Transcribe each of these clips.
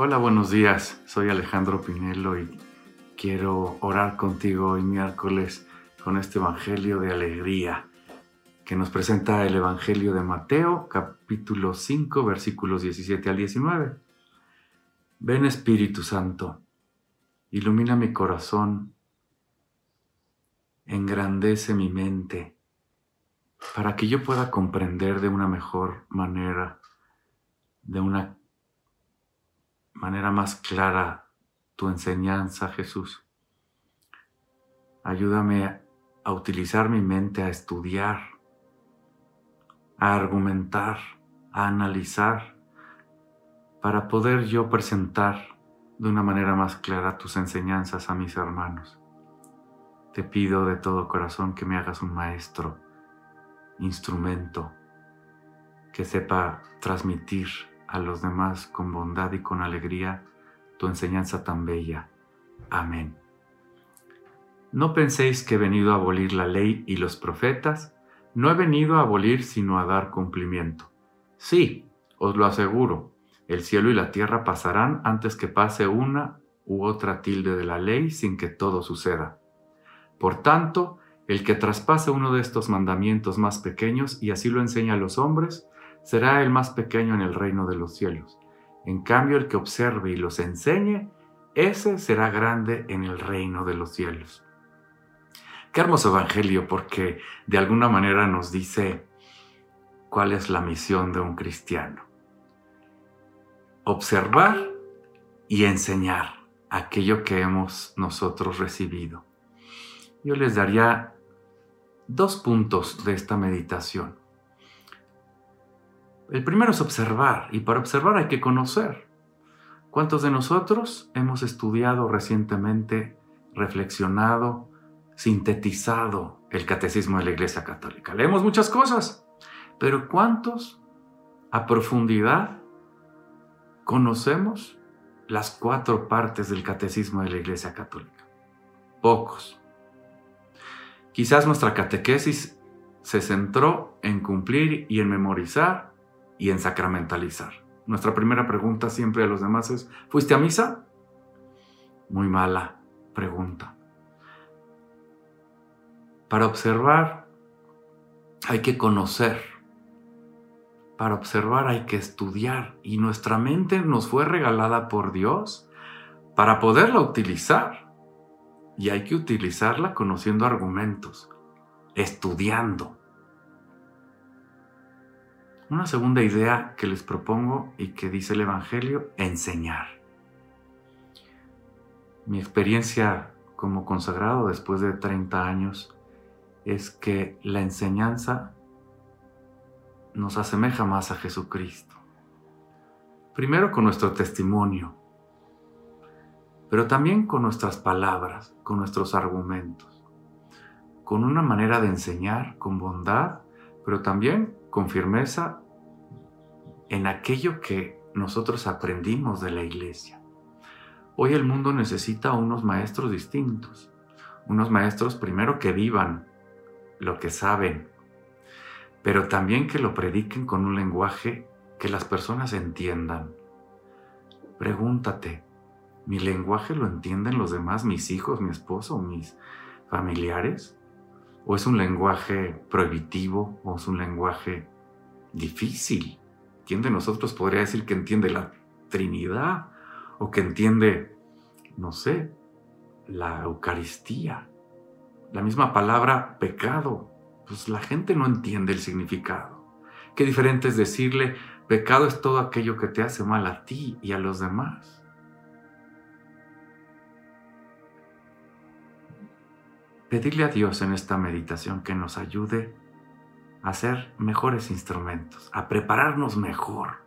Hola, buenos días. Soy Alejandro Pinelo y quiero orar contigo hoy miércoles con este Evangelio de alegría que nos presenta el Evangelio de Mateo, capítulo 5, versículos 17 al 19. Ven Espíritu Santo, ilumina mi corazón, engrandece mi mente, para que yo pueda comprender de una mejor manera, de una manera más clara tu enseñanza, Jesús. Ayúdame a utilizar mi mente a estudiar, a argumentar, a analizar, para poder yo presentar de una manera más clara tus enseñanzas a mis hermanos. Te pido de todo corazón que me hagas un maestro, instrumento, que sepa transmitir a los demás con bondad y con alegría tu enseñanza tan bella. Amén. No penséis que he venido a abolir la ley y los profetas, no he venido a abolir sino a dar cumplimiento. Sí, os lo aseguro, el cielo y la tierra pasarán antes que pase una u otra tilde de la ley sin que todo suceda. Por tanto, el que traspase uno de estos mandamientos más pequeños y así lo enseña a los hombres, será el más pequeño en el reino de los cielos. En cambio, el que observe y los enseñe, ese será grande en el reino de los cielos. Qué hermoso evangelio porque de alguna manera nos dice cuál es la misión de un cristiano. Observar y enseñar aquello que hemos nosotros recibido. Yo les daría dos puntos de esta meditación. El primero es observar, y para observar hay que conocer. ¿Cuántos de nosotros hemos estudiado recientemente, reflexionado, sintetizado el catecismo de la Iglesia Católica? Leemos muchas cosas, pero ¿cuántos a profundidad conocemos las cuatro partes del catecismo de la Iglesia Católica? Pocos. Quizás nuestra catequesis se centró en cumplir y en memorizar y en sacramentalizar. Nuestra primera pregunta siempre a los demás es, ¿fuiste a misa? Muy mala pregunta. Para observar hay que conocer. Para observar hay que estudiar. Y nuestra mente nos fue regalada por Dios para poderla utilizar. Y hay que utilizarla conociendo argumentos, estudiando. Una segunda idea que les propongo y que dice el Evangelio, enseñar. Mi experiencia como consagrado después de 30 años es que la enseñanza nos asemeja más a Jesucristo. Primero con nuestro testimonio, pero también con nuestras palabras, con nuestros argumentos, con una manera de enseñar con bondad, pero también con firmeza en aquello que nosotros aprendimos de la iglesia. Hoy el mundo necesita unos maestros distintos, unos maestros primero que vivan lo que saben, pero también que lo prediquen con un lenguaje que las personas entiendan. Pregúntate, ¿mi lenguaje lo entienden los demás, mis hijos, mi esposo, mis familiares? ¿O es un lenguaje prohibitivo o es un lenguaje difícil? ¿Quién de nosotros podría decir que entiende la Trinidad o que entiende, no sé, la Eucaristía? La misma palabra pecado, pues la gente no entiende el significado. Qué diferente es decirle, pecado es todo aquello que te hace mal a ti y a los demás. Pedirle a Dios en esta meditación que nos ayude a ser mejores instrumentos, a prepararnos mejor,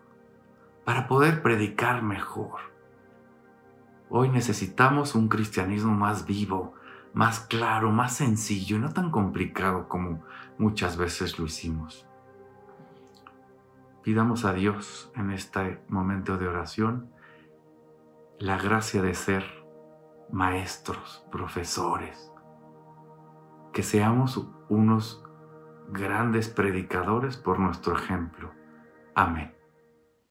para poder predicar mejor. Hoy necesitamos un cristianismo más vivo, más claro, más sencillo y no tan complicado como muchas veces lo hicimos. Pidamos a Dios en este momento de oración la gracia de ser maestros, profesores, que seamos unos grandes predicadores por nuestro ejemplo. Amén.